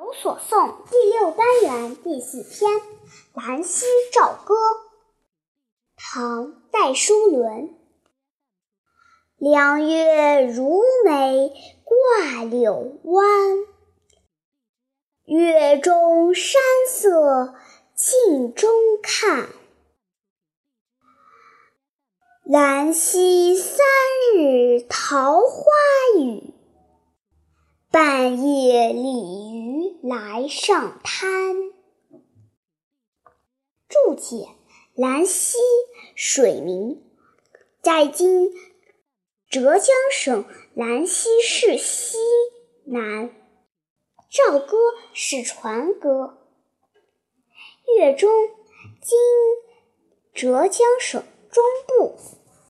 有所诵第六单元第四篇《兰溪棹歌》，唐·戴叔伦。两月如眉挂柳湾，月中山色镜中看。兰溪三日桃花雨。半夜鲤鱼来上滩。注解：兰溪，水名，在今浙江省兰溪市西南。棹歌是船歌。粤中，今浙江省中部。